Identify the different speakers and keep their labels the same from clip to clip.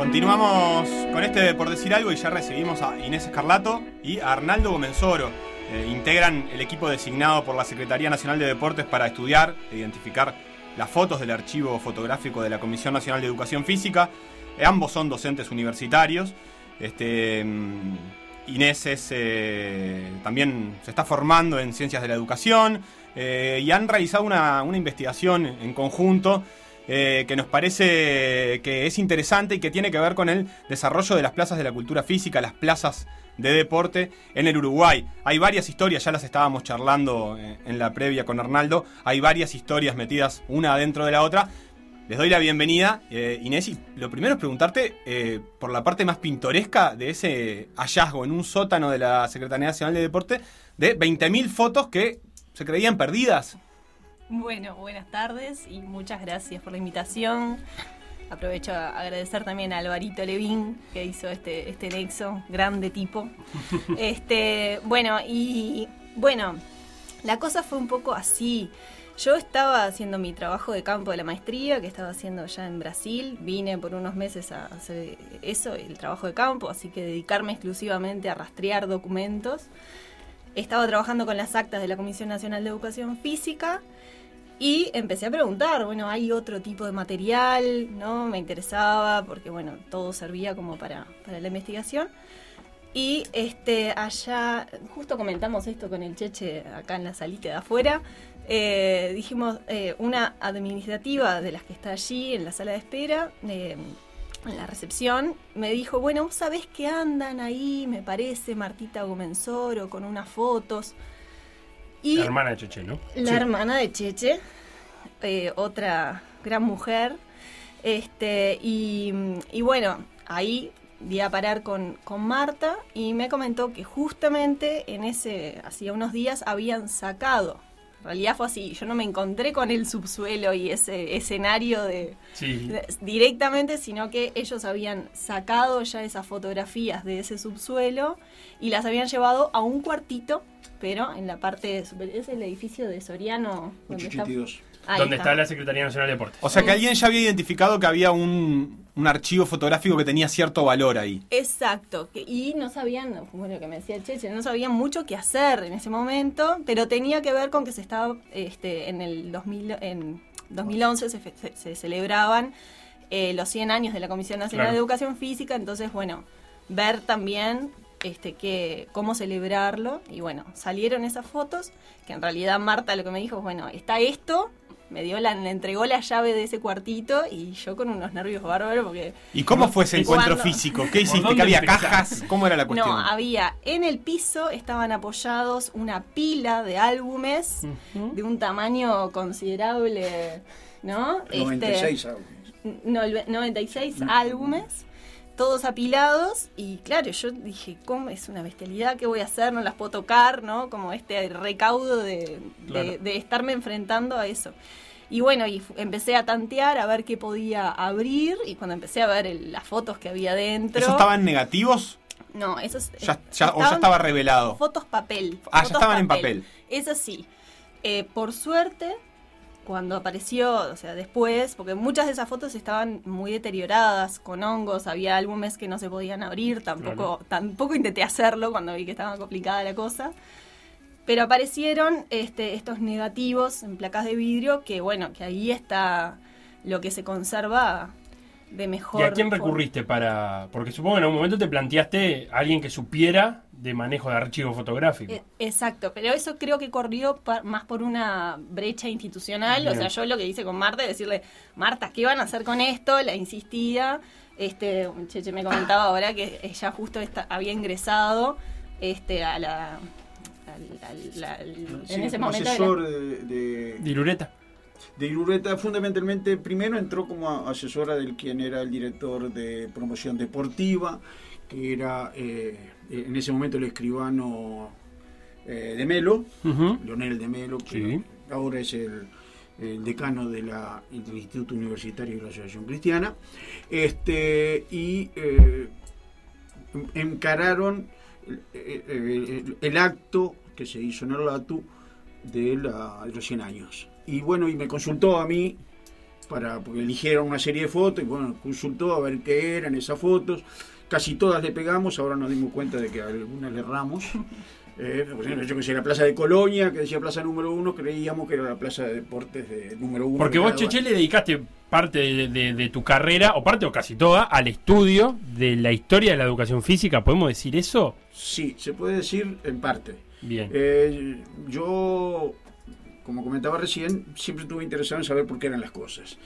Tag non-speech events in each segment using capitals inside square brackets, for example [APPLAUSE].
Speaker 1: Continuamos con este por decir algo y ya recibimos a Inés Escarlato y a Arnaldo Gomenzoro. Eh, integran el equipo designado por la Secretaría Nacional de Deportes para estudiar e identificar las fotos del archivo fotográfico de la Comisión Nacional de Educación Física. Eh, ambos son docentes universitarios. Este, mm, Inés eh, también se está formando en ciencias de la educación y han realizado una, una investigación en conjunto eh, que nos parece que es interesante y que tiene que ver con el desarrollo de las plazas de la cultura física, las plazas de deporte en el Uruguay. Hay varias historias, ya las estábamos charlando eh, en la previa con Arnaldo, hay varias historias metidas una dentro de la otra. Les doy la bienvenida, eh, Inés, lo primero es preguntarte por la parte más pintoresca de ese hallazgo en un sótano de la Secretaría Nacional de Deporte de 20.000 fotos que se creían perdidas
Speaker 2: bueno, buenas tardes y muchas gracias por la invitación. Aprovecho a agradecer también a Alvarito Levín que hizo este, este nexo, grande tipo. [LAUGHS] Este, bueno, y bueno, la cosa fue un poco así. Yo estaba haciendo mi trabajo de campo de la maestría, que estaba haciendo ya en Brasil. Vine por unos meses a hacer eso, el trabajo de campo, así que dedicarme exclusivamente a rastrear documentos. Estaba trabajando con las actas de la Comisión Nacional de Educación Física y empecé a preguntar, bueno, hay otro tipo de material, ¿no? Me interesaba porque, bueno, todo servía como para, la investigación. Y este, allá, justo comentamos esto con el Cheche acá en la salita de afuera, eh, dijimos, eh, una administrativa de las que está allí en la sala de espera, eh, en la recepción, me dijo, bueno, ¿vos sabés que andan ahí, me parece, Martita Gomenzoro, con unas fotos?
Speaker 3: La hermana de Cheche, ¿no?
Speaker 2: La hermana de Cheche, eh, otra gran mujer. Este, y, bueno, ahí di a parar con, con, Marta y me comentó que justamente en ese, hacía unos días, habían sacado. En realidad fue así, yo no me encontré con el subsuelo y ese escenario de, directamente, sino que ellos habían sacado ya esas fotografías de ese subsuelo y las habían llevado a un cuartito pero en la parte superior, es el edificio de Soriano.
Speaker 3: Donde está, donde está. la Secretaría Nacional de Deportes.
Speaker 1: O sea que alguien ya había identificado que había un, archivo fotográfico que tenía cierto valor ahí.
Speaker 2: Exacto, y no sabían, bueno, que me decía Cheche, no sabían mucho qué hacer en ese momento, pero tenía que ver con que se estaba, este, en el 2000, en 2011 se, celebraban eh, los 100 años de la Comisión Nacional de Educación Física, entonces, bueno, ver también este, que, cómo celebrarlo. Y bueno, salieron esas fotos, que en realidad Marta lo que me dijo es, bueno, está esto, me dio la, le entregó la llave de ese cuartito y yo con unos nervios bárbaros porque...
Speaker 1: ¿Y cómo fue ese encuentro físico? ¿Qué hiciste? ¿Que había cajas? ¿Cómo era la cuestión?
Speaker 2: No, había, en el piso estaban apoyados una pila de álbumes de un tamaño considerable, ¿no?
Speaker 4: 96 este, álbumes.
Speaker 2: 96 álbumes todos apilados y claro, yo dije, ¿cómo es una bestialidad? ¿Qué voy a hacer? No las puedo tocar, ¿no? Como este recaudo de, estarme enfrentando a eso. Y bueno, y empecé a tantear, a ver qué podía abrir y cuando empecé a ver las fotos que había dentro...
Speaker 1: ¿Eso estaban negativos?
Speaker 2: No, esos...
Speaker 1: Ya, o ya estaba revelado.
Speaker 2: Fotos papel.
Speaker 1: Ah, ya estaban en papel.
Speaker 2: Eso sí. Eh, por suerte, cuando apareció, o sea, después, porque muchas de esas fotos estaban muy deterioradas, con hongos, había álbumes que no se podían abrir, tampoco, tampoco intenté hacerlo cuando vi que estaba complicada la cosa. Pero aparecieron este, estos negativos en placas de vidrio, que bueno, que ahí está lo que se conserva de mejor.
Speaker 3: ¿Y a quién recurriste para.? Porque supongo que en algún momento te planteaste a alguien que supiera de manejo de archivo fotográfico. E,
Speaker 2: exacto, pero eso creo que corrió más por una brecha institucional. O sea, yo lo que hice con Marta es decirle, Marta, ¿qué van a hacer con esto? La insistía. Este, Cheche me comentaba ahora que ella justo había ingresado este, a la.
Speaker 4: en ese momento. Asesor de,
Speaker 3: de, de Irureta
Speaker 4: de Irureta fundamentalmente primero entró como asesora del quien era el director de promoción deportiva que era eh, en ese momento el escribano eh, de Melo, Leonel de Melo, que ahora es el, decano de la, del Instituto Universitario de la Asociación Cristiana, este, y eh, encararon el, acto que se hizo en el LATU de, la, de los 100 años. Y bueno, y me consultó a mí para porque eligieron una serie de fotos y bueno, consultó a ver qué eran esas fotos. Casi todas le pegamos, ahora nos dimos cuenta de que algunas le erramos. [LAUGHS] Eh, por ejemplo, yo que sé, la plaza de Colonia, que decía plaza número uno, creíamos que era la plaza de deportes de número uno.
Speaker 3: Porque
Speaker 4: que
Speaker 3: vos, Cheche, le dedicaste parte de, de- de tu carrera, o parte o casi toda, al estudio de la historia de la educación física. ¿Podemos decir eso?
Speaker 4: Sí, se puede decir en parte.
Speaker 3: Bien.
Speaker 4: Eh, yo, como comentaba recién, siempre estuve interesado en saber por qué eran las cosas.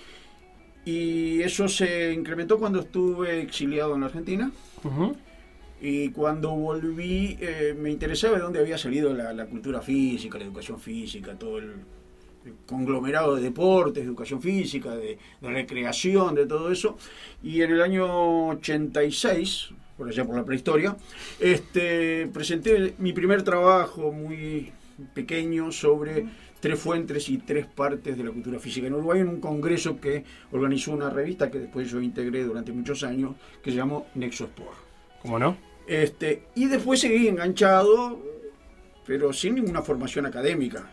Speaker 4: Y eso se incrementó cuando estuve exiliado en la Argentina.
Speaker 3: Ujú.
Speaker 4: Y cuando volví, eh, me interesaba de dónde había salido la, la cultura física, la educación física, todo el, el conglomerado de deportes, de educación física, de, de recreación, de todo eso. Y en el año 86, por allá por la prehistoria, este, presenté mi primer trabajo muy pequeño sobre tres fuentes y tres partes de la cultura física en Uruguay en un congreso que organizó una revista que después yo integré durante muchos años, que se llamó Nexo Sport.
Speaker 3: ¿Cómo no?
Speaker 4: Este, y después seguí enganchado, pero sin ninguna formación académica.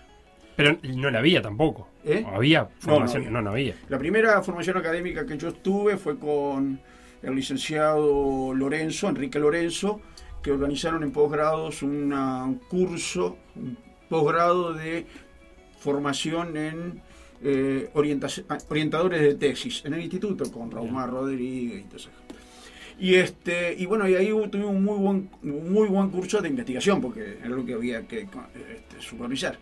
Speaker 3: Pero no la había tampoco.
Speaker 4: ¿Eh?
Speaker 3: ¿O ¿Había formación?
Speaker 4: no
Speaker 3: No,
Speaker 4: había.
Speaker 3: no, había.
Speaker 4: La primera formación académica que yo estuve fue con el licenciado Lorenzo, Enrique Lorenzo, que organizaron en posgrados una- un curso, un posgrado de formación en eh, ah, orientadores de tesis en el instituto con Raumar Rodríguez y todo eso. Y este y bueno, y ahí tuve un muy buen muy buen curso de investigación porque era lo que había que este, supervisar.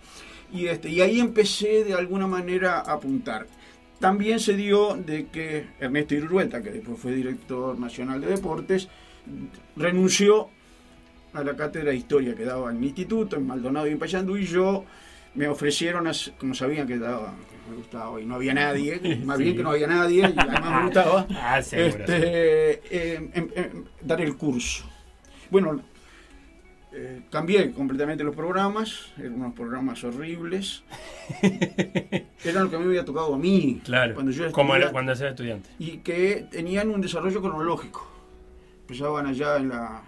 Speaker 4: Y este y ahí empecé de alguna manera a apuntar. También se dio de que Ernesto Irurueta, que después fue director nacional de deportes, renunció a la cátedra de historia que daba en mi instituto, en Maldonado y en Payandú, y yo me ofrecieron, como sabían que daba, que me gustaba y no había nadie, [LAUGHS] más
Speaker 3: Sí.
Speaker 4: bien que no había nadie, y además me gustaba, [LAUGHS]
Speaker 3: Ah, seguro.
Speaker 4: este, em- em- em, dar el curso. Bueno, eh, cambié completamente los programas, eran unos programas horribles. [LAUGHS] Eran lo que a mí me había tocado a mí
Speaker 3: Claro.
Speaker 4: cuando yo
Speaker 3: como era cuando era estudiante.
Speaker 4: y que tenían un desarrollo cronológico. Empezaban allá en la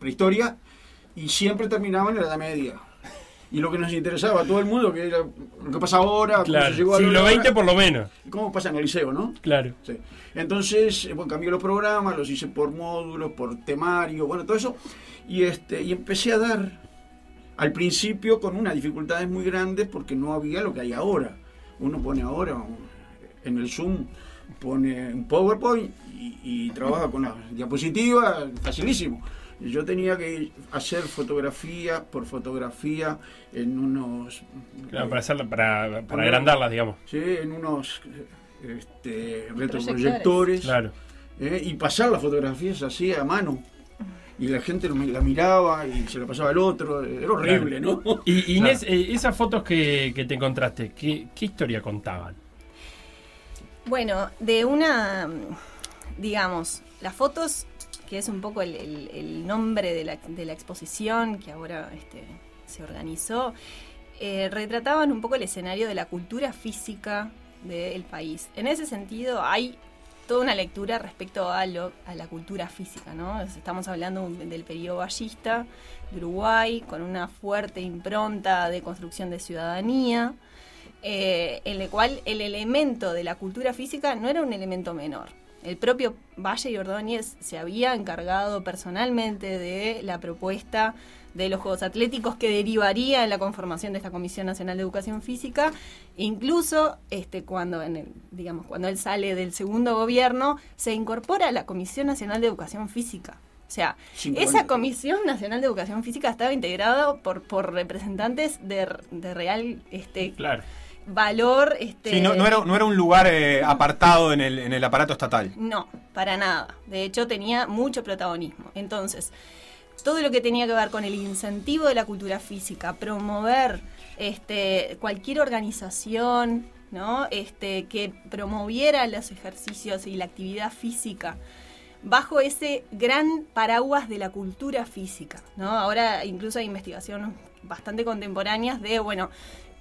Speaker 4: prehistoria y siempre terminaban en la Edad Media. Y lo que nos interesaba a todo el mundo, que era lo que pasa ahora, cómo
Speaker 3: Claro.
Speaker 4: se llegó a
Speaker 3: Siglo XX por lo menos.
Speaker 4: cómo pasa en el liceo, ¿no?
Speaker 3: Claro.
Speaker 4: Sí. Entonces, eh, bueno, cambié los programas, los hice por módulos, por temario, bueno, todo eso. Y, este, y empecé a dar al principio con unas dificultades muy grandes porque no había lo que hay ahora. Uno pone ahora en el Zoom, pone un PowerPoint y, y trabaja con las diapositivas, facilísimo. Yo tenía que hacer fotografía por fotografía en unos...
Speaker 3: Claro, para, hacerla, para, para agrandarlas, digamos.
Speaker 4: Sí, en unos este, retroproyectores.
Speaker 2: Proyectores.
Speaker 3: Claro.
Speaker 4: ¿eh? y pasar las fotografías así a mano. Y la gente la miraba y se la pasaba al otro. Era horrible, ¿no? [LAUGHS]
Speaker 3: Y Inés, eh, esas fotos que, que te encontraste, ¿qué, qué historia contaban?
Speaker 2: Bueno, de una, digamos, las fotos, que es un poco el, nombre de la, de la exposición que ahora este, se organizó, eh, retrataban un poco el escenario de la cultura física del país. En ese sentido, hay toda una lectura respecto a, lo, a la cultura física, ¿no? Estamos hablando del periodo ballista de Uruguay, con una fuerte impronta de construcción de ciudadanía, eh, en el cual el elemento de la cultura física no era un elemento menor. El propio Valle y Ordóñez se había encargado personalmente de la propuesta de los Juegos Atléticos que derivaría en la conformación de esta Comisión Nacional de Educación Física. Incluso este, cuando, en el- digamos, cuando él sale del segundo gobierno, se incorpora a la Comisión Nacional de Educación Física. O sea,
Speaker 4: Cinco
Speaker 2: esa
Speaker 4: años.
Speaker 2: Comisión Nacional de Educación Física estaba integrada por, por representantes de, de real este,
Speaker 3: Claro.
Speaker 2: Valor. Este,
Speaker 1: Sí, no, no era, no era un lugar eh, apartado en el, en el aparato estatal.
Speaker 2: no, para nada. De hecho, tenía mucho protagonismo. Entonces, todo lo que tenía que ver con el incentivo de la cultura física, promover este, cualquier organización ¿no? este, que promoviera los ejercicios y la actividad física bajo ese gran paraguas de la cultura física. ¿no? Ahora incluso hay investigaciones bastante contemporáneas de, bueno,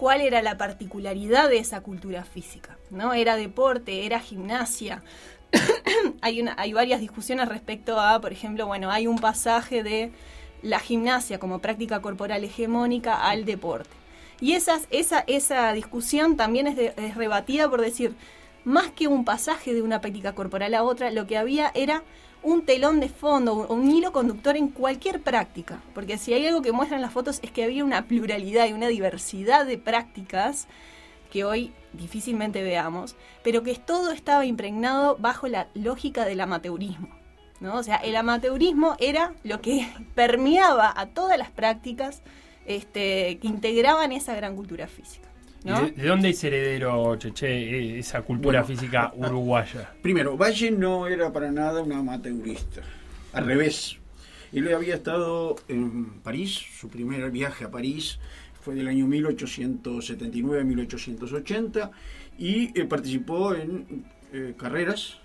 Speaker 2: cuál era la particularidad de esa cultura física. ¿no? Era deporte, era gimnasia, [COUGHS] hay, hay varias discusiones respecto a, por ejemplo, bueno, hay un pasaje de la gimnasia como práctica corporal hegemónica al deporte. Y esas, esa, esa discusión también es rebatida por decir, más que un pasaje de una práctica corporal a otra, lo que había era un telón de fondo, un hilo conductor en cualquier práctica. Porque si hay algo que muestran las fotos es que había una pluralidad y una diversidad de prácticas que hoy difícilmente veamos, pero que todo estaba impregnado bajo la lógica del amateurismo. ¿no? O sea, el amateurismo era lo que [LAUGHS] permeaba a todas las prácticas este, que integraban esa gran cultura física.
Speaker 3: ¿De, dónde es heredero, Cheche, e, esa cultura física uruguaya?
Speaker 4: Primero, Valle no era para nada un amateurista. Al revés. Él había estado en París, su primer viaje a París fue del año 1879 a 1880 y eh, participó en eh, carreras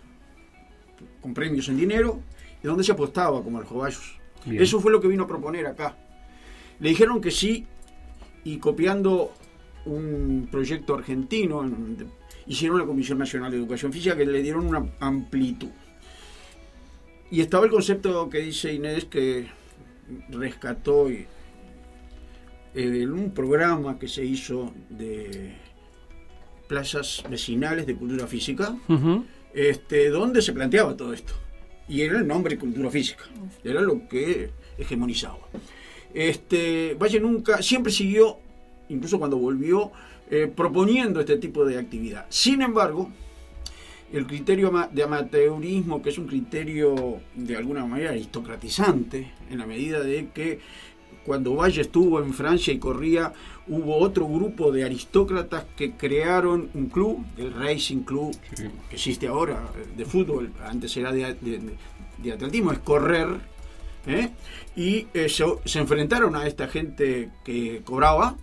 Speaker 4: con premios en dinero y donde se apostaba como al jovallos. Eso fue lo que vino a proponer acá. Le dijeron que sí y copiando un proyecto argentino, hicieron la Comisión Nacional de Educación Física que le dieron una amplitud. Y estaba el concepto que dice Inés que rescató en un programa que se hizo de plazas vecinales de cultura física, este, donde se planteaba todo esto. Y era el nombre cultura física, era lo que hegemonizaba. Este, Valle nunca, siempre siguió incluso cuando volvió eh, proponiendo este tipo de actividad. Sin embargo, el criterio de amateurismo, que es un criterio de alguna manera aristocratizante, en la medida de que cuando Valle estuvo en Francia y corría, hubo otro grupo de aristócratas que crearon un club, el Racing Club, que existe ahora, de fútbol, antes era de, atletismo, es correr, ¿eh? y eh, se enfrentaron a esta gente que cobraba,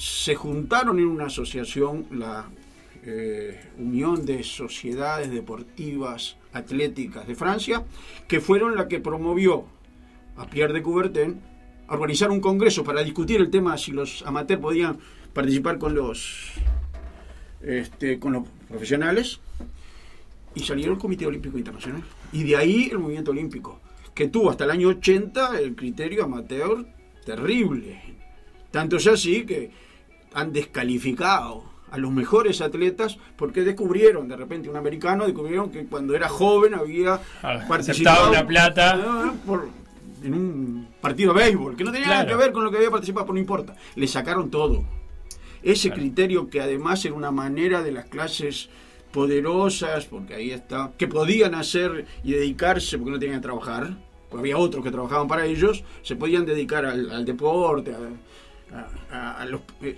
Speaker 4: se juntaron en una asociación, la eh, Unión de Sociedades Deportivas Atléticas de Francia, que fueron la que promovió a Pierre de Coubertin a organizar un congreso para discutir el tema si los amateurs podían participar con los, este, con los profesionales y salieron el Comité Olímpico Internacional. Y de ahí el movimiento olímpico, que tuvo hasta el año 80 el criterio amateur terrible. Tanto es así que han descalificado a los mejores atletas porque descubrieron, de repente un americano descubrieron que cuando era joven había
Speaker 3: ah, participado la plata.
Speaker 4: Ah, en un partido de béisbol, que no tenía nada que ver con lo que había participado, pero no importa, le sacaron todo. Ese criterio que además era una manera de las clases poderosas, porque ahí está, que podían hacer y dedicarse porque no tenían que trabajar, porque había otros que trabajaban para ellos, se podían dedicar al, deporte, a, a los eh,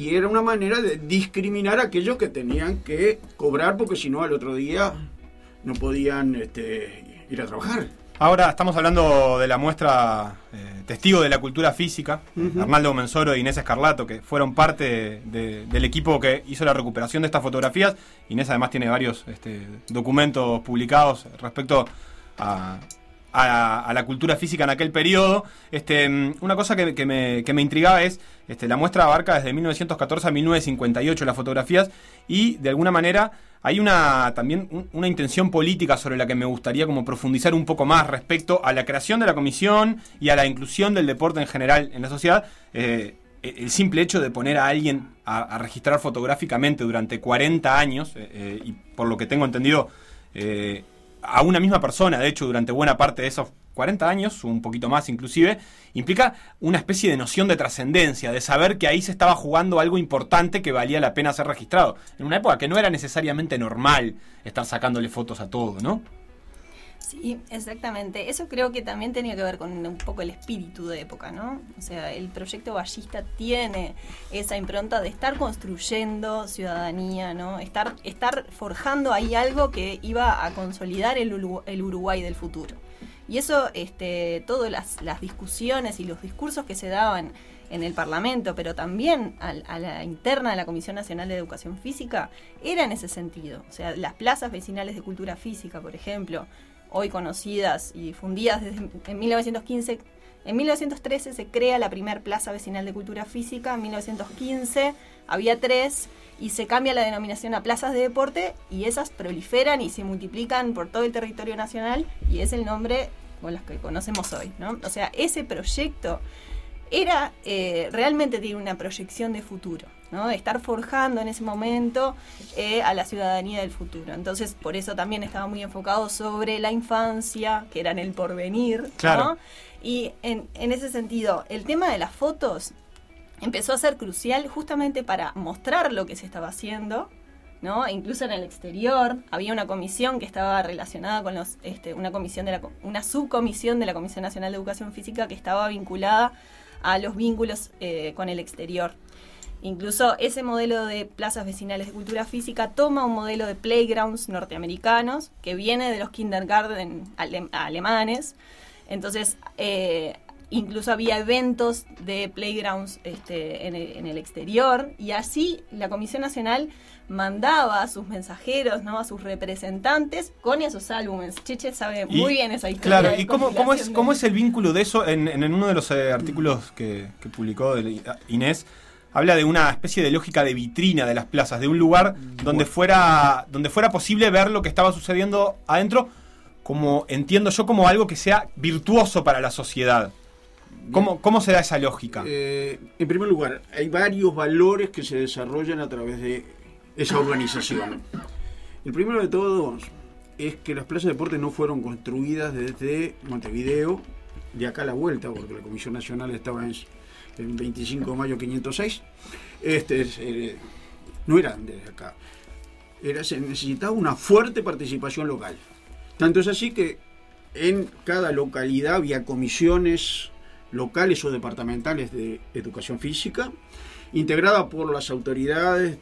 Speaker 4: y era una manera de discriminar a aquellos que tenían que cobrar porque si no al otro día no podían este, ir a trabajar.
Speaker 1: Ahora estamos hablando de la muestra eh, Testigo de la Cultura Física, Arnaldo Mensoro e Inés Escarlato, que fueron parte del equipo que hizo la recuperación de estas fotografías. Inés además tiene varios este, documentos publicados respecto a, a, la cultura física en aquel periodo. Este, mm, una cosa que, me, que, me, intrigaba es, este, la muestra abarca desde 1914 a 1958 las fotografías y de alguna manera hay una también una intención política sobre la que me gustaría como profundizar un poco más respecto a la creación de la comisión y a la inclusión del deporte en general en la sociedad. Eh, el simple hecho de poner a alguien a, registrar fotográficamente durante 40 años, eh, eh, y por lo que tengo entendido, a una misma persona, de hecho, durante buena parte de esos 40 años, un poquito más inclusive, implica una especie de noción de trascendencia, de saber que ahí se estaba jugando algo importante que valía la pena ser registrado, en una época que no era necesariamente normal estar sacándole fotos a todo, ¿no?
Speaker 2: Sí, exactamente. Eso creo que también tenía que ver con un poco el espíritu de época, ¿no? O sea, el proyecto ballista tiene esa impronta de estar construyendo ciudadanía, ¿no? Estar, estar forjando ahí algo que iba a consolidar el, el Uruguay del futuro. Y eso, este, todas las, las discusiones y los discursos que se daban en el Parlamento, pero también a, a, la interna de la Comisión Nacional de Educación Física, era en ese sentido. O sea, las plazas vecinales de cultura física, por ejemplo, hoy conocidas y difundidas desde en 1915. En 1913 se crea la primera Plaza Vecinal de Cultura Física, en 1915 había tres y se cambia la denominación a plazas de deporte y esas proliferan y se multiplican por todo el territorio nacional y es el nombre con los que conocemos hoy. ¿no? O sea, ese proyecto era eh, realmente tiene una proyección de futuro. ¿No? estar forjando en ese momento eh, a la ciudadanía del futuro. Entonces, por eso también estaba muy enfocado sobre la infancia, que era en el porvenir.
Speaker 1: Claro.
Speaker 2: Y en, en ese sentido, el tema de las fotos empezó a ser crucial justamente para mostrar lo que se estaba haciendo, ¿no? Incluso en el exterior había una comisión que estaba relacionada con los, este, una comisión de la, una subcomisión de la Comisión Nacional de Educación Física que estaba vinculada a los vínculos eh, con el exterior. Incluso ese modelo de plazas vecinales de cultura física toma un modelo de playgrounds norteamericanos que viene de los kindergarten alemanes. Entonces, eh, incluso había eventos de playgrounds este, en, el, exterior y así la Comisión Nacional mandaba a sus mensajeros, ¿no? a sus representantes con esos álbumes. Cheche sabe muy bien esa historia.
Speaker 1: Claro, ¿y cómo, cómo, es, cómo es el vínculo de eso en, en uno de los eh, artículos que, que publicó Inés? Habla de una especie de lógica de vitrina de las plazas, de un lugar donde fuera, donde fuera posible ver lo que estaba sucediendo adentro, como entiendo yo, como algo que sea virtuoso para la sociedad. ¿Cómo, cómo se da esa lógica?
Speaker 4: Eh, en primer lugar, hay varios valores que se desarrollan a través de esa organización. El primero de todos es que las plazas de deporte no fueron construidas desde Montevideo, de acá a la vuelta, porque la Comisión Nacional estaba en el 25 de mayo 506, este, eh, no eran desde acá. Era, se necesitaba una fuerte participación local. Tanto es así que en cada localidad había comisiones locales o departamentales de educación física, integrada por las autoridades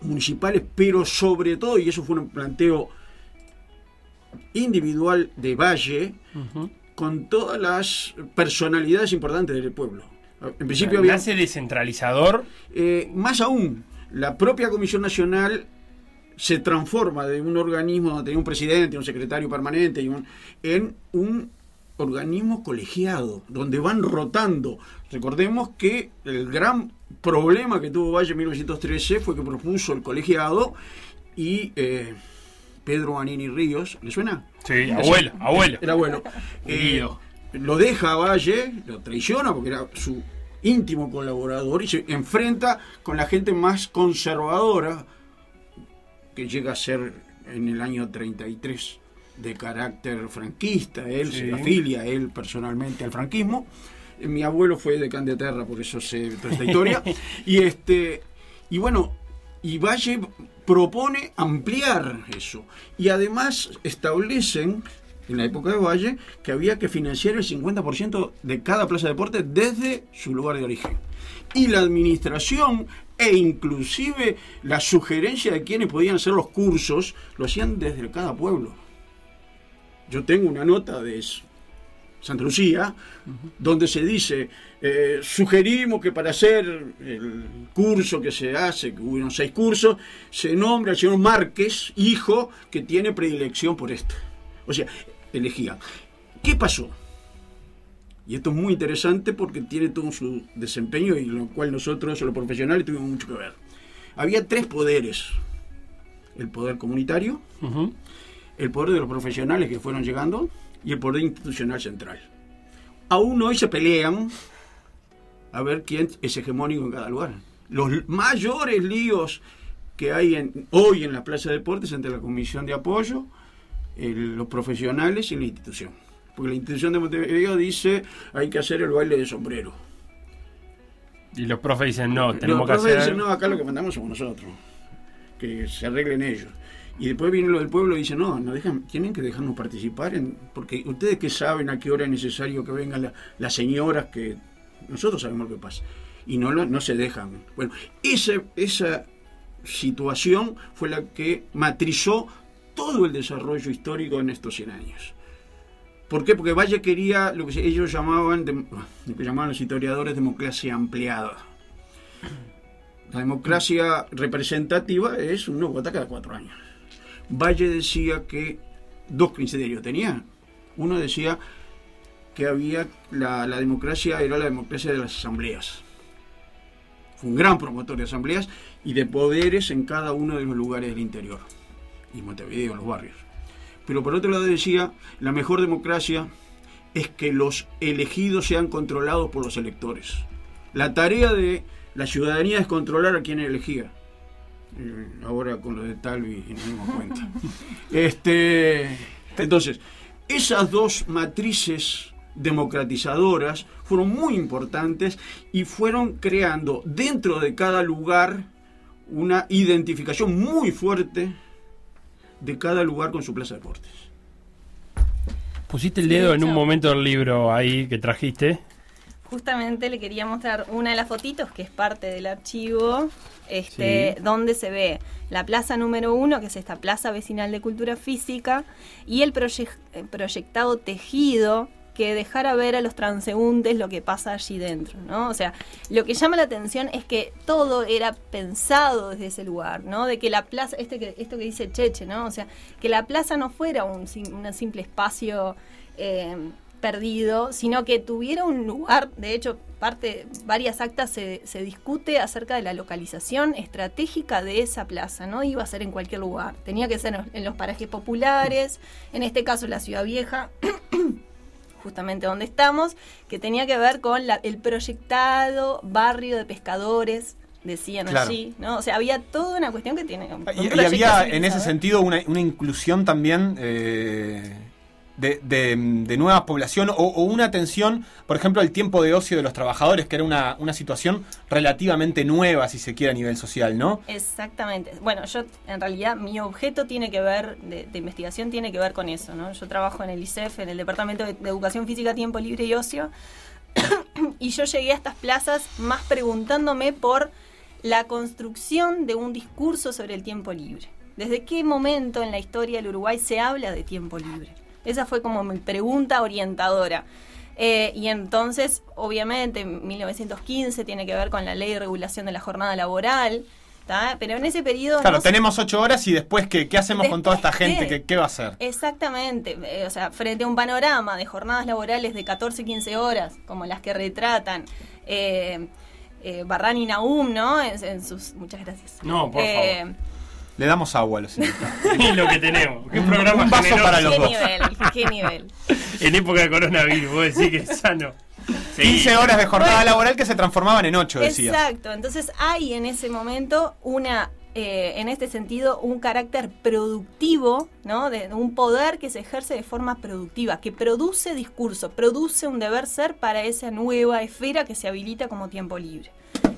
Speaker 4: municipales, pero sobre todo, y eso fue un planteo individual de Valle, con todas las personalidades importantes del pueblo.
Speaker 3: En principio había. ¿Nace descentralizador?
Speaker 4: Eh, más aún, la propia Comisión Nacional se transforma de un organismo donde tenía un presidente, un secretario permanente, y en un organismo colegiado, donde van rotando. Recordemos que el gran problema que tuvo Valle en 1913 fue que propuso el colegiado y eh, Pedro Anini Ríos, ¿le suena?
Speaker 3: Sí, abuelo, abuelo.
Speaker 4: Era abuelo. Eh, lo deja a Valle, lo traiciona porque era su íntimo colaborador y se enfrenta con la gente más conservadora que llega a ser en el año 33 de carácter franquista, él se afilia él personalmente al franquismo. Eh, mi abuelo fue de Candeterra, por eso sé toda esta historia. [LAUGHS] y este y bueno, y Valle propone ampliar eso. Y además establecen en la época de Valle que había que financiar el 50% de cada plaza de deporte desde su lugar de origen. Y la administración e inclusive la sugerencia de quienes podían hacer los cursos lo hacían desde cada pueblo. Yo tengo una nota de Santa Lucía, donde se dice, eh, sugerimos que para hacer el curso que se hace, que hubo seis cursos, se nombra al señor Márquez, hijo, que tiene predilección por esto. O sea, elegía. ¿Qué pasó? Y esto es muy interesante porque tiene todo su desempeño y lo cual nosotros, los profesionales, tuvimos mucho que ver. Había tres poderes. El poder comunitario, el poder de los profesionales que fueron llegando y el poder institucional central. Aún hoy se pelean a ver quién es hegemónico en cada lugar. Los mayores líos que hay en, hoy en la Plaza de Deportes entre la Comisión de Apoyo, los profesionales y la institución. Porque la institución de Montevideo dice hay que hacer el baile de sombrero.
Speaker 3: Y los profes dicen no,
Speaker 4: tenemos que hacer... Los profes dicen no, acá lo que mandamos somos nosotros. Que se arreglen ellos. Y después viene lo del pueblo y dice, no, no dejan, tienen que dejarnos participar, en, porque ustedes que saben a qué hora es necesario que vengan las señoras, que nosotros sabemos lo que pasa. Y no, no se dejan. Bueno, esa, esa situación fue la que matrizó todo el desarrollo histórico en estos 100 años. ¿Por qué? Porque Valle quería lo que ellos llamaban, lo que llamaban los historiadores democracia ampliada. La democracia representativa es un nuevo ataque cada cuatro años. Valle decía que dos criterios tenía. Uno decía que había la, democracia era la democracia de las asambleas. Fue un gran promotor de asambleas y de poderes en cada uno de los lugares del interior y Montevideo, en los barrios. Pero por otro lado decía, la mejor democracia es que los elegidos sean controlados por los electores. La tarea de la ciudadanía es controlar a quien elegía. Eh, ahora con lo de Talvi nos dimos cuenta. [LAUGHS] Este, entonces, esas dos matrices democratizadoras fueron muy importantes y fueron creando dentro de cada lugar una identificación muy fuerte de cada lugar con su plaza de deportes.
Speaker 3: Pusiste el dedo en un momento del libro ahí que trajiste.
Speaker 2: Justamente le quería mostrar una de las fotitos que es parte del archivo, este, donde se ve la plaza número uno, que es esta plaza vecinal de cultura física, y el proyectado tejido que dejara ver a los transeúntes lo que pasa allí dentro, ¿no? O sea, lo que llama la atención es que todo era pensado desde ese lugar, ¿no? De que la plaza, este que, esto que dice Cheche, ¿no? O sea, que la plaza no fuera un, simple espacio eh, perdido, sino que tuviera un lugar, de hecho, parte, varias actas se, se, discute acerca de la localización estratégica de esa plaza, no iba a ser en cualquier lugar, tenía que ser en los parajes populares, en este caso la ciudad vieja. Justamente donde estamos, que tenía que ver con el proyectado barrio de pescadores decían allí, ¿no? O sea, había toda una cuestión que tiene...
Speaker 1: y, había en ese sentido una, una inclusión también eh, de, nueva población o, una atención, por ejemplo, al tiempo de ocio de los trabajadores, que era una, una situación relativamente nueva, si se quiere, a nivel social, ¿no?
Speaker 2: Exactamente. Bueno, yo en realidad mi objeto tiene que ver, de, investigación tiene que ver con eso, ¿no? Yo trabajo en el ICEF, en el Departamento de, Educación Física, Tiempo Libre y Ocio, [COUGHS] y yo llegué a estas plazas más preguntándome por la construcción de un discurso sobre el tiempo libre. ¿Desde qué momento en la historia del Uruguay se habla de tiempo libre? Esa fue como mi pregunta orientadora. Eh, y entonces, obviamente, 1915 tiene que ver con la ley de regulación de la jornada laboral. Pero en ese periodo...
Speaker 1: Claro, tenemos ocho horas y después, ¿qué, qué hacemos con toda esta gente? ¿Qué, ¿Qué, va a hacer?
Speaker 2: Exactamente. Eh, o sea, frente a un panorama de jornadas laborales de 14, 15 horas, como las que retratan eh, eh Barran y Naum, ¿no? En, sus... Muchas gracias.
Speaker 3: No, por favor
Speaker 1: le damos agua a los invitados. [LAUGHS]
Speaker 3: y lo que tenemos. ¿Qué programa
Speaker 1: Un vaso para los
Speaker 2: ¿Qué
Speaker 1: dos.
Speaker 2: nivel? ¿Qué nivel?
Speaker 3: en época de coronavirus, vos decís que es sano.
Speaker 1: 15 horas de jornada laboral que se transformaban en 8, decía.
Speaker 2: Exacto. Entonces hay en ese momento una eh, en este sentido, un carácter productivo, ¿no? De, un poder que se ejerce de forma productiva, que produce discurso, produce un deber ser para esa nueva esfera que se habilita como tiempo libre.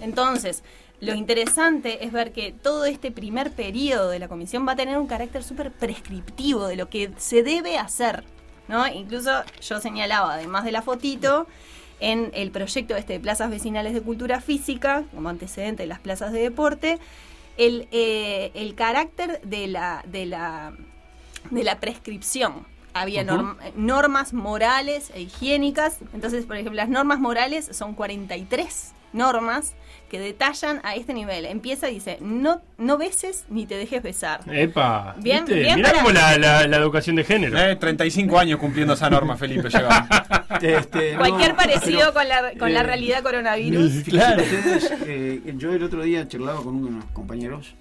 Speaker 2: Entonces, lo interesante es ver que todo este primer periodo de la comisión va a tener un carácter súper prescriptivo de lo que se debe hacer. ¿no? Incluso yo señalaba, además de la fotito, en el proyecto este de plazas vecinales de cultura física, como antecedente de las plazas de deporte, el, eh, el carácter de la, de, la, de la prescripción. Había normas morales e higiénicas. Entonces, por ejemplo, las normas morales son 43 normas que detallan a este nivel. Empieza y dice, no, no beses ni te dejes besar.
Speaker 3: Epa, bien, bien Mirá como la, la, educación de género.
Speaker 1: Eh, 35 años cumpliendo esa norma, Felipe, [LAUGHS]
Speaker 2: este, Cualquier parecido con, la, con la eh, realidad coronavirus. [LAUGHS]
Speaker 4: Claro. Eh, yo el otro día charlaba con unos compañeros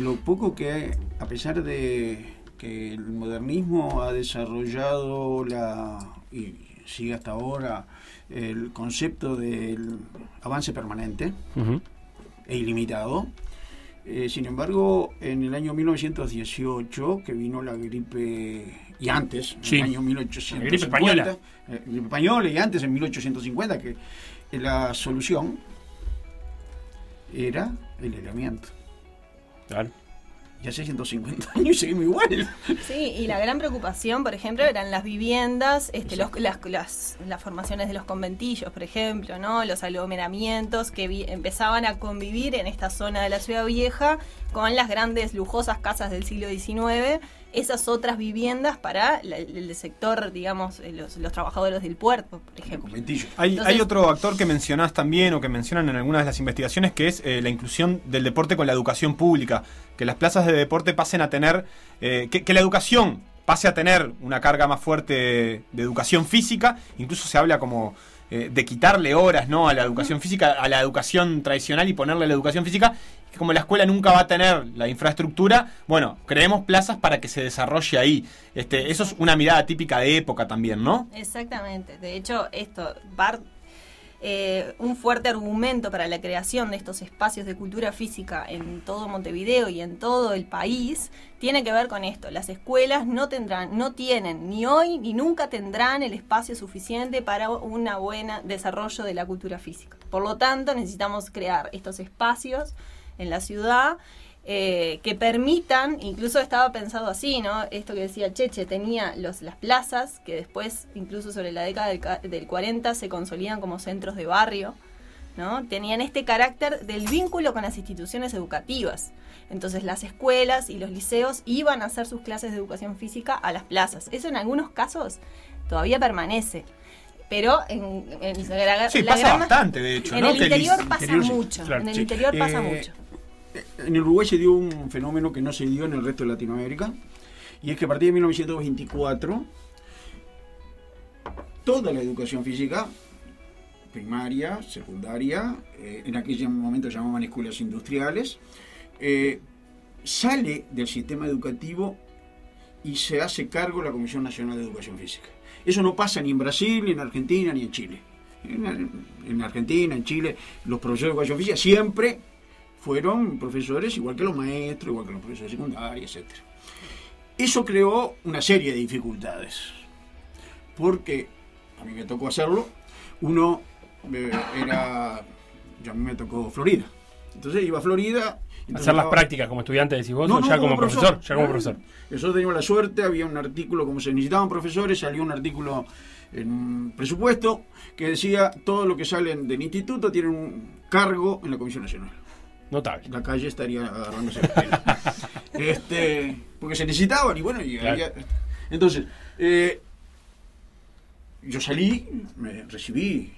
Speaker 4: lo poco que, a pesar de que el modernismo ha desarrollado la y sigue hasta ahora el concepto del avance permanente e ilimitado. Eh, sin embargo, en el año 1918, que vino la gripe, y antes, en el año 1850, gripe española. Eh, gripe española, y antes, en 1850, que la solución era el aislamiento.
Speaker 3: Claro
Speaker 4: ya hace 150 años y seguimos igual.
Speaker 2: Sí, y la gran preocupación, por ejemplo, eran las viviendas, este, los, las, las, las, formaciones de los conventillos, por ejemplo, ¿no? los aglomeramientos que empezaban a convivir en esta zona de la ciudad vieja con las grandes lujosas casas del siglo XIX esas otras viviendas para el, sector, digamos, eh, los, trabajadores del puerto, por ejemplo.
Speaker 1: Hay, hay, otro actor que mencionás también o que mencionan en algunas de las investigaciones que es eh, la inclusión del deporte con la educación pública, que las plazas de deporte pasen a tener, eh, que, la educación pase a tener una carga más fuerte de, educación física, incluso se habla como eh, de quitarle horas ¿no? a la educación física, a la educación tradicional y ponerle la educación física, que como la escuela nunca va a tener la infraestructura, bueno, creemos plazas para que se desarrolle ahí. Este, eso es una mirada típica de época también, ¿no?
Speaker 2: Exactamente. De hecho, esto, Bart eh, un fuerte argumento para la creación de estos espacios de cultura física en todo Montevideo y en todo el país tiene que ver con esto. Las escuelas no tendrán, no tienen ni hoy ni nunca tendrán el espacio suficiente para un buen desarrollo de la cultura física. Por lo tanto, necesitamos crear estos espacios en la ciudad eh, que permitan, incluso estaba pensado así, ¿no? Esto que decía Cheche, tenía los, las plazas, que después, incluso sobre la década del, 40, se consolidan como centros de barrio, ¿no? Tenían este carácter del vínculo con las instituciones educativas. Entonces las escuelas y los liceos iban a hacer sus clases de educación física a las plazas. Eso en algunos casos todavía permanece pero en,
Speaker 1: la, sí, pasa bastante, de hecho.
Speaker 2: En el interior pasa mucho. en el interior pasa eh, mucho
Speaker 4: en Uruguay se dio un fenómeno que no se dio en el resto de Latinoamérica, y es que a partir de 1924, toda la educación física, primaria, secundaria, eh, en aquel momento llamaban escuelas industriales, eh, sale del sistema educativo y se hace cargo la Comisión Nacional de Educación Física. Eso no pasa ni en Brasil, ni en Argentina, ni en Chile. En, en Argentina, en Chile, los profesores de educación física siempre fueron profesores igual que los maestros, igual que los profesores secundarios, etc. Eso creó una serie de dificultades, porque a mí me tocó hacerlo, uno eh, era, ya a mí me tocó Florida, entonces iba a Florida.
Speaker 3: Hacer las prácticas como estudiante, decís vos, ya como, profesor, ya como profesor.
Speaker 4: Nosotros teníamos la suerte, había un artículo, como se necesitaban profesores, salió un artículo en un presupuesto que decía todo lo que salen del instituto tienen un cargo en la Comisión Nacional.
Speaker 3: Notable.
Speaker 4: La calle estaría agarrándose el pelo. [LAUGHS] este, porque se necesitaban y bueno, y entonces, eh, yo salí, me recibí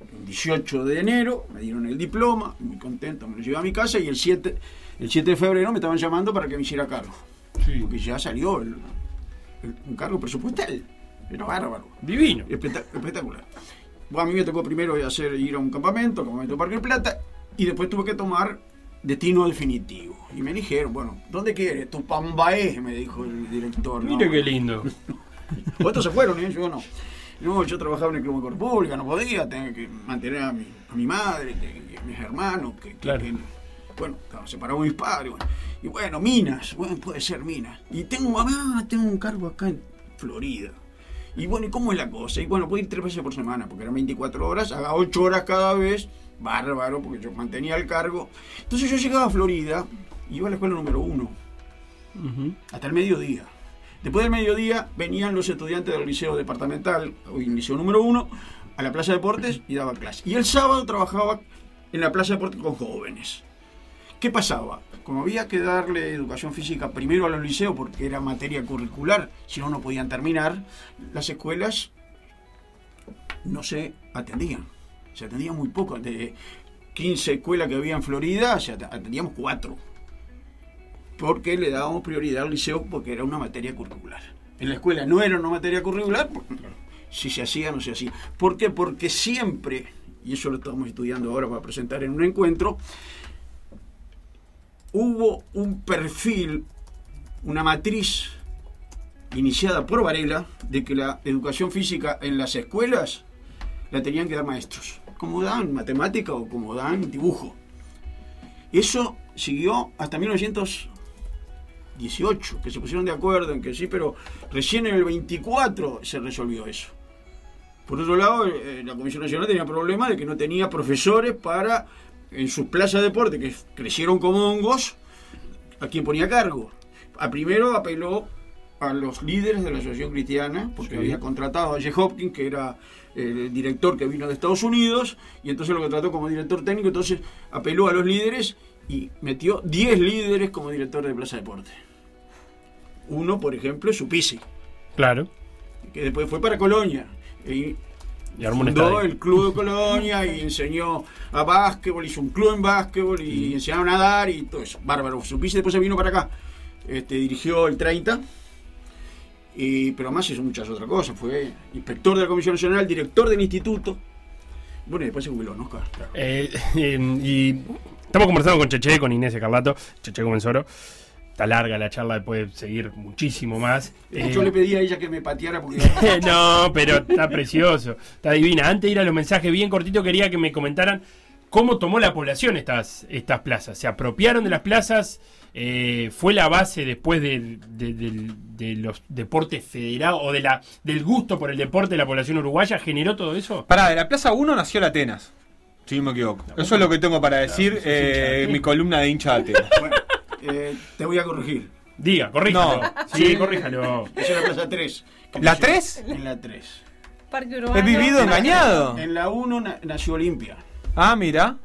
Speaker 4: el 18 de enero, me dieron el diploma, muy contento, me lo llevé a mi casa y el 7, el 7 de febrero me estaban llamando para que me hiciera cargo. Porque ya salió un cargo presupuestal. Era bárbaro.
Speaker 3: Divino.
Speaker 4: espectacular. Bueno, a mí me tocó primero hacer ir a un campamento, campamento Parque Plata, y después tuve que tomar destino definitivo. Y me dijeron, bueno, ¿dónde quieres? Tu Pambaé, me dijo el director.
Speaker 3: Mire qué lindo. [LAUGHS]
Speaker 4: Otros se fueron, ¿eh? yo no. No, yo trabajaba en el Club de Pública, no podía, tenía que mantener a mi, a mi madre, a mis hermanos, que,
Speaker 3: claro.
Speaker 4: bueno, estaban separados mis padres. Y bueno, Minas, bueno, puede ser Minas. Y tengo, mamá, tengo un cargo acá en Florida. Y bueno, ¿y cómo es la cosa? Y bueno, puedo ir tres veces por semana, porque eran 24 horas, haga 8 horas cada vez bárbaro, porque yo mantenía el cargo. Entonces yo llegaba a Florida, iba a la escuela número uno, hasta el mediodía. Después del mediodía venían los estudiantes del liceo departamental, o el liceo número uno, a la Plaza de Deportes y daba clase. Y el sábado trabajaba en la Plaza de Deportes con jóvenes. ¿Qué pasaba? Como había que darle educación física primero a los liceos porque era materia curricular, si no, no podían terminar, las escuelas no se atendían se atendía muy poco. De 15 escuelas que había en Florida, se atendíamos 4. Porque le dábamos prioridad al liceo porque era una materia curricular. En la escuela no era una materia curricular, si se hacía no se hacía. ¿Por qué? Porque siempre, y eso lo estamos estudiando ahora para presentar en un encuentro, hubo un perfil, una matriz iniciada por Varela de que la educación física en las escuelas la tenían que dar maestros como dan matemática o como dan dibujo. Eso siguió hasta 1918, que se pusieron de acuerdo en que sí, pero recién en el 24 se resolvió eso. Por otro lado, eh, la Comisión Nacional tenía problema de que no tenía profesores para, en sus plazas de deporte, que crecieron como hongos, a quien ponía cargo. A primero apeló a los líderes de la Asociación Cristiana, porque había contratado a J. Hopkins, que era el director que vino de Estados Unidos, y entonces lo contrató como director técnico, entonces apeló a los líderes y metió 10 líderes como director de Plaza Deporte. Uno, por ejemplo, es Supisi.
Speaker 3: Claro.
Speaker 4: Que después fue para Colonia. Y, fundó el club de Colonia y enseñó a básquetbol, hizo un club en básquetbol y enseñó a nadar y todo eso. Bárbaro. Supisi después se vino para acá. Este, dirigió el 30 pero además hizo muchas otras cosas. Fue inspector de la Comisión Nacional, director del instituto, Bueno, y después se jubiló, ¿no, Oscar? Claro.
Speaker 3: Eh, [LAUGHS] eh, y estamos conversando con Cheche, con Inés y Carlato, Cheche Comensoro. Está larga la charla, puede seguir muchísimo más. Eh,
Speaker 4: Yo le pedí a ella que me pateara porque [LAUGHS]
Speaker 3: no, pero está precioso, está divina. Antes de ir a los mensajes bien cortitos, quería que me comentaran cómo tomó la población estas, estas plazas. ¿Se apropiaron de las plazas? Eh, ¿Fue la base después de, de- del- de los deportes federados o de la, del gusto por el deporte de la población uruguaya? ¿Generó todo eso?
Speaker 1: Pará, de la Plaza 1 nació la Atenas. Si no me equivoco. Eso es lo que tengo para decir eh, en mi columna de hincha de Atenas. [LAUGHS]
Speaker 4: Bueno, eh, te voy a corregir.
Speaker 3: Diga, corríjalo.
Speaker 1: No.
Speaker 3: Sí, corríjalo.
Speaker 4: Es en la plaza 3.
Speaker 1: ¿La 3?
Speaker 4: En la 3.
Speaker 2: Parque Urbano.
Speaker 1: He vivido engañado.
Speaker 4: En la 1 na- nació Olimpia,
Speaker 1: Ah, mira.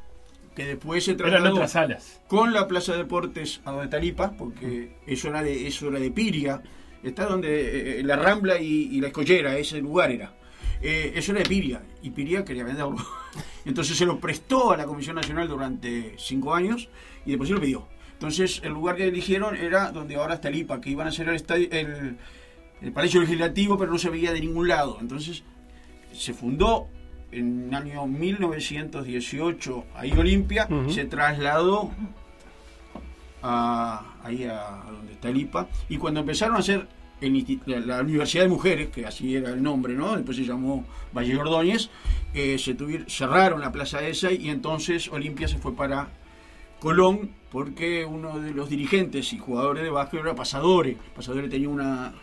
Speaker 4: Que después se trasladó
Speaker 3: otras salas.
Speaker 4: con la plaza de deportes a donde está Lipa, porque eso era de, eso era de Piria. Está donde eh, la Rambla y, y la Escollera, ese lugar era. Eh, eso era de Piria, y Piria quería venderlo. [LAUGHS] Entonces se lo prestó a la Comisión Nacional durante cinco años y después se lo pidió. Entonces el lugar que eligieron era donde ahora está el IPA, que iban a hacer el, estadio, el, el Palacio Legislativo, pero no se veía de ningún lado. Entonces se fundó en el año 1918 ahí Olimpia, se trasladó a, ahí a, a donde está el IPA, y cuando empezaron a hacer el la, la Universidad de Mujeres, que así era el nombre, ¿no? Después se llamó Valle Ordóñez, eh, se cerraron la plaza esa y entonces Olimpia se fue para Colón porque uno de los dirigentes y jugadores de básquet era Pasadore. Pasadore tenía una,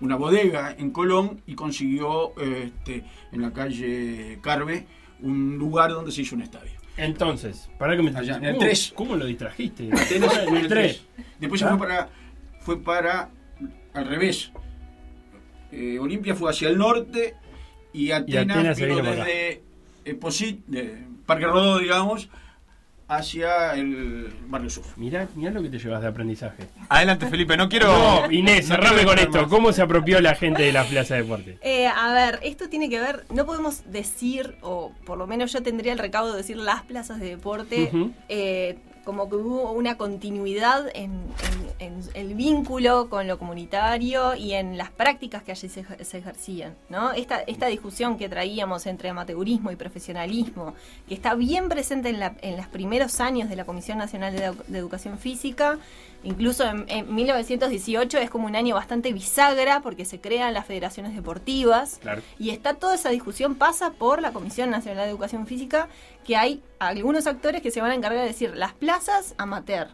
Speaker 4: una bodega en Colón y consiguió eh, este, en la calle Carve un lugar donde se hizo un estadio.
Speaker 3: Entonces, para que me
Speaker 4: Allá, en el
Speaker 3: ¿Cómo-
Speaker 4: tres.
Speaker 3: ¿Cómo lo distrajiste?
Speaker 4: Atenas
Speaker 3: en el 3.
Speaker 4: Después se
Speaker 3: Ah.
Speaker 4: fue para, fue para al revés. Eh, Olimpia fue hacia el norte y Atenas,
Speaker 3: Atenas se
Speaker 4: vino desde de Parque Rodó, digamos, hacia el barrio sur.
Speaker 3: Mirá, mirá lo que te llevas de aprendizaje.
Speaker 1: Adelante, Felipe. No quiero.
Speaker 3: No, Inés,
Speaker 1: no
Speaker 3: cerrame con esto.
Speaker 1: más.
Speaker 3: ¿Cómo se apropió la gente de la Plaza de Deportes?
Speaker 2: Eh, a ver, esto tiene que ver, no podemos decir, o por lo menos yo tendría el recaudo de decir las plazas de deporte, eh, como que hubo una continuidad en, en- en el vínculo con lo comunitario y en las prácticas que allí se, ej- se ejercían. ¿no? Esta, esta discusión que traíamos entre amateurismo y profesionalismo, que está bien presente en, la- en los primeros años de la Comisión Nacional de, Edu- de Educación Física, Incluso en, en 1918 es como un año bastante bisagra porque se crean las federaciones deportivas
Speaker 3: Claro.
Speaker 2: y está toda esa discusión pasa por la Comisión Nacional de Educación Física que hay algunos actores que se van a encargar de decir las plazas amateur,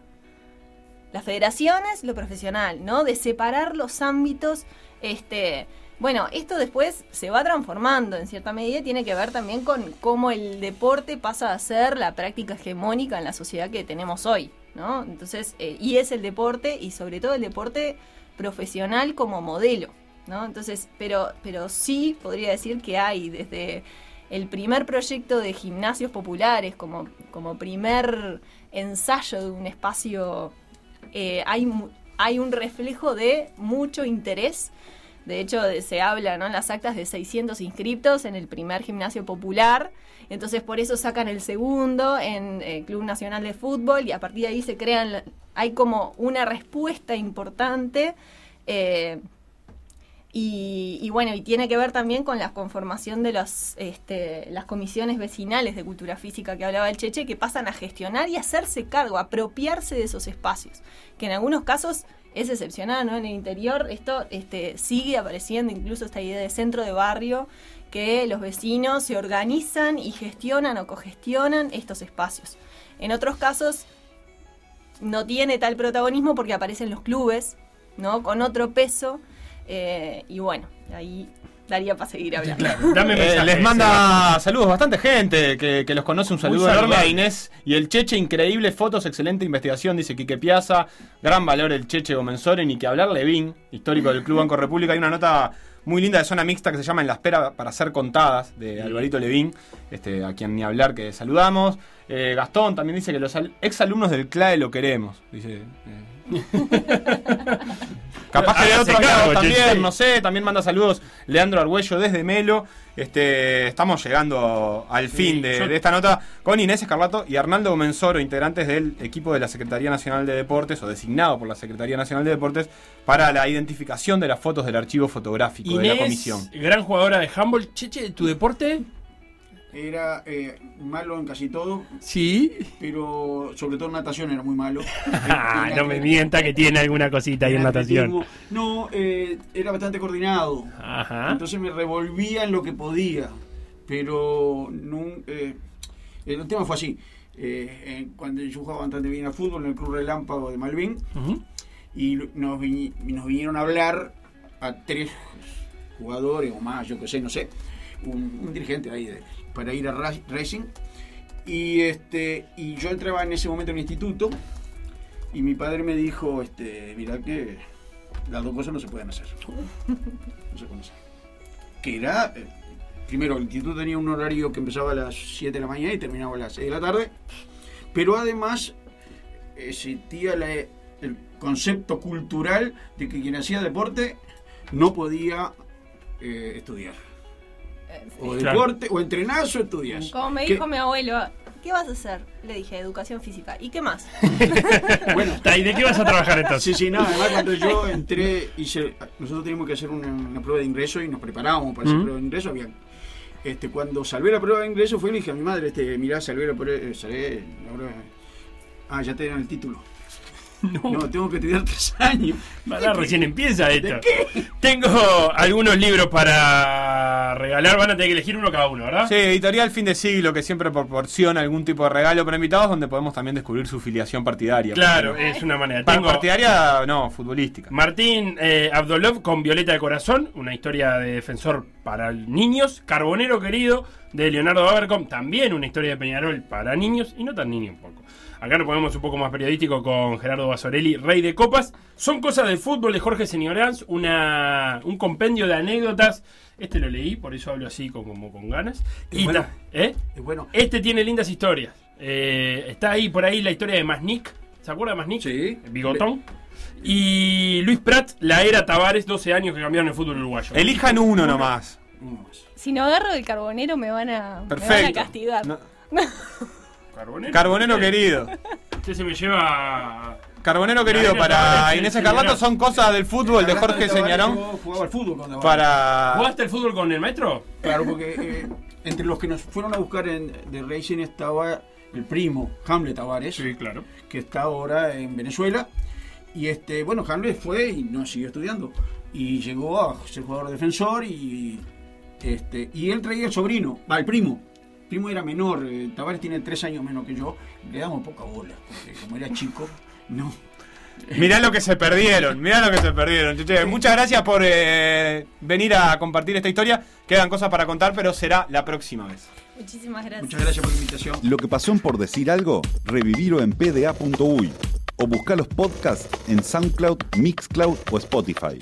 Speaker 2: las federaciones lo profesional, ¿no? De separar los ámbitos este bueno, esto después se va transformando en cierta medida tiene que ver también con cómo el deporte pasa a ser la práctica hegemónica en la sociedad que tenemos hoy, ¿no? Entonces, eh, y es el deporte y sobre todo el deporte profesional como modelo, ¿no? Entonces, pero, pero sí podría decir que hay desde el primer proyecto de gimnasios populares como, como primer ensayo de un espacio, eh, hay, hay un reflejo de mucho interés de hecho, se habla ¿no? en las actas de 600 inscriptos en el primer gimnasio popular. Entonces, por eso sacan el segundo en el Club Nacional de Fútbol y a partir de ahí se crean, hay como una respuesta importante. eh, y, bueno, y tiene que ver también con la conformación de este, las comisiones vecinales de cultura física que hablaba el Cheche, que pasan a gestionar y hacerse cargo, apropiarse de esos espacios, que en algunos casos es excepcional, ¿no? En el interior esto este, sigue apareciendo, incluso esta idea de centro de barrio, que los vecinos se organizan y gestionan o cogestionan estos espacios. En otros casos no tiene tal protagonismo porque aparecen los clubes, ¿no? Con otro peso. Eh, y bueno, ahí daría para seguir hablando.
Speaker 3: Dame
Speaker 1: Eh, les manda saludos bastante gente que, que los conoce. Un saludo enorme a. Inés y el Cheche. Increíble fotos, excelente investigación, dice Quique Piazza. Gran valor el Cheche Gomenzore. Ni que hablar Levín, histórico del Club Banco República. Hay una nota muy linda de zona mixta que se llama En la espera para ser contadas de Alvarito Levín, este, a quien ni hablar que saludamos. Eh, Gastón también dice que los al- exalumnos del CLAE lo queremos. Dice. eh. [LAUGHS] Capaz que de
Speaker 3: Hágase
Speaker 1: otros lados también, no sé, también manda saludos Leandro Argüello desde Melo. Este, estamos llegando al fin de,
Speaker 3: yo-
Speaker 1: de esta nota con Inés Escarlato y Arnaldo Gomenzoro, integrantes del equipo de la Secretaría Nacional de Deportes o designado por la Secretaría Nacional de Deportes para la identificación de las fotos del archivo fotográfico de la comisión.
Speaker 3: gran jugadora de handball. Cheche, ¿tu deporte?
Speaker 4: Era eh, malo en casi todo,
Speaker 3: Sí.
Speaker 4: pero sobre todo en natación era muy malo. [LAUGHS]
Speaker 3: Ah, no me mienta que tiene alguna cosita ahí en natación.
Speaker 4: No, eh, era bastante coordinado.
Speaker 3: Ajá.
Speaker 4: Entonces me revolvía en lo que podía. Pero no, eh, el tema fue así. Cuando yo jugaba bastante bien al fútbol en el Club Relámpago de Malvin, y nos, vi- nos vinieron a hablar a tres jugadores o más, yo que sé, no sé, un, un dirigente ahí de- para ir a Ra- Racing. Y, este, y yo entraba en ese momento en el instituto y mi padre me dijo, este, mira que las dos cosas no se pueden hacer. [LAUGHS] No se pueden hacer. Que era, eh, primero, el instituto tenía un horario que empezaba a las 7 de la mañana y terminaba a las 6 de la tarde, pero además existía la- el concepto cultural de que quien hacía deporte no podía eh, estudiar.
Speaker 2: Eh.
Speaker 4: O
Speaker 3: Claro.
Speaker 4: deporte, o entrenás o estudias.
Speaker 2: Como me dijo mi abuelo, ¿qué vas a hacer? Le dije, educación física. ¿Y qué más? [LAUGHS]
Speaker 4: Bueno,
Speaker 3: ¿Y de qué vas a trabajar entonces?
Speaker 4: Sí, sí, no, además cuando yo entré, hice, nosotros teníamos que hacer una, una prueba de ingreso y nos preparábamos para esa
Speaker 3: Ujú.
Speaker 4: prueba de ingreso. Había, este, cuando salvé la prueba de ingreso fue y le dije a mi madre, este, mirá, salvé la prueba, eh, salvé la prueba. Ah, ya te dieron el título. [LAUGHS] No, tengo que estudiar tres años.
Speaker 3: Ahora recién empieza esto. Tengo algunos libros para regalar. Van a tener que elegir uno cada uno, ¿verdad?
Speaker 1: Sí, editorial fin de siglo que siempre proporciona algún tipo de regalo para invitados donde podemos también descubrir su filiación partidaria.
Speaker 3: Claro, es una manera.
Speaker 1: Para
Speaker 3: Tengo
Speaker 1: partidaria, no, futbolística.
Speaker 3: Martín eh, Abdolov con Violeta de Corazón, una historia de defensor para niños. Carbonero querido de Leonardo Abercom, también una historia de Peñarol para niños y no tan niño un poco. Acá nos ponemos un poco más periodístico con Gerardo Basorelli, Rey de Copas. Son cosas del fútbol de Jorge Señoranz, una, un compendio de anécdotas. Este lo leí, por eso hablo así con- como con ganas.
Speaker 4: Y
Speaker 3: Y
Speaker 4: bueno.
Speaker 3: ta- ¿eh?
Speaker 4: Y bueno,
Speaker 3: Este tiene lindas historias. Eh, está ahí por ahí la historia de Masnik. ¿Se acuerda de Masnik?
Speaker 4: Sí.
Speaker 3: Bigotón. Y Luis Prat, la era Tavares, 12 años que cambiaron el fútbol uruguayo.
Speaker 1: Elijan uno nomás.
Speaker 4: uno más.
Speaker 2: Si no agarro del carbonero me van a, me van a
Speaker 1: Perfecto.
Speaker 2: castigar.
Speaker 1: No- [LAUGHS]
Speaker 3: Carbonero.
Speaker 1: Carbonero querido.
Speaker 3: Usted se me lleva.
Speaker 1: Carbonero querido para Inés
Speaker 3: sí,
Speaker 1: Escarlato son cosas del fútbol de Jorge Señarón
Speaker 4: jugaba al fútbol cuando
Speaker 1: para...
Speaker 3: ¿Jugaste el fútbol con el maestro?
Speaker 4: Claro, porque eh, entre los que nos fueron a buscar en, de Racing estaba el primo, Hamlet Tavares,
Speaker 3: claro.
Speaker 4: que está ahora en Venezuela. Y este, bueno, Hamlet fue y no siguió estudiando. Y llegó a ser jugador defensor y este y él traía el sobrino, va, el primo. Primo era menor, eh, Tavares tiene tres años menos que yo, le damos poca bola, porque como era chico, no.
Speaker 1: Mirá lo que se perdieron, mirá lo que se perdieron. Che, Muchas gracias por eh, venir a compartir esta historia. Quedan cosas para contar, pero será la próxima vez.
Speaker 2: Muchísimas gracias.
Speaker 4: Muchas gracias por la invitación.
Speaker 5: Lo que pasó en por decir algo, revivirlo en pda.uy o buscar los podcasts en SoundCloud, Mixcloud o Spotify.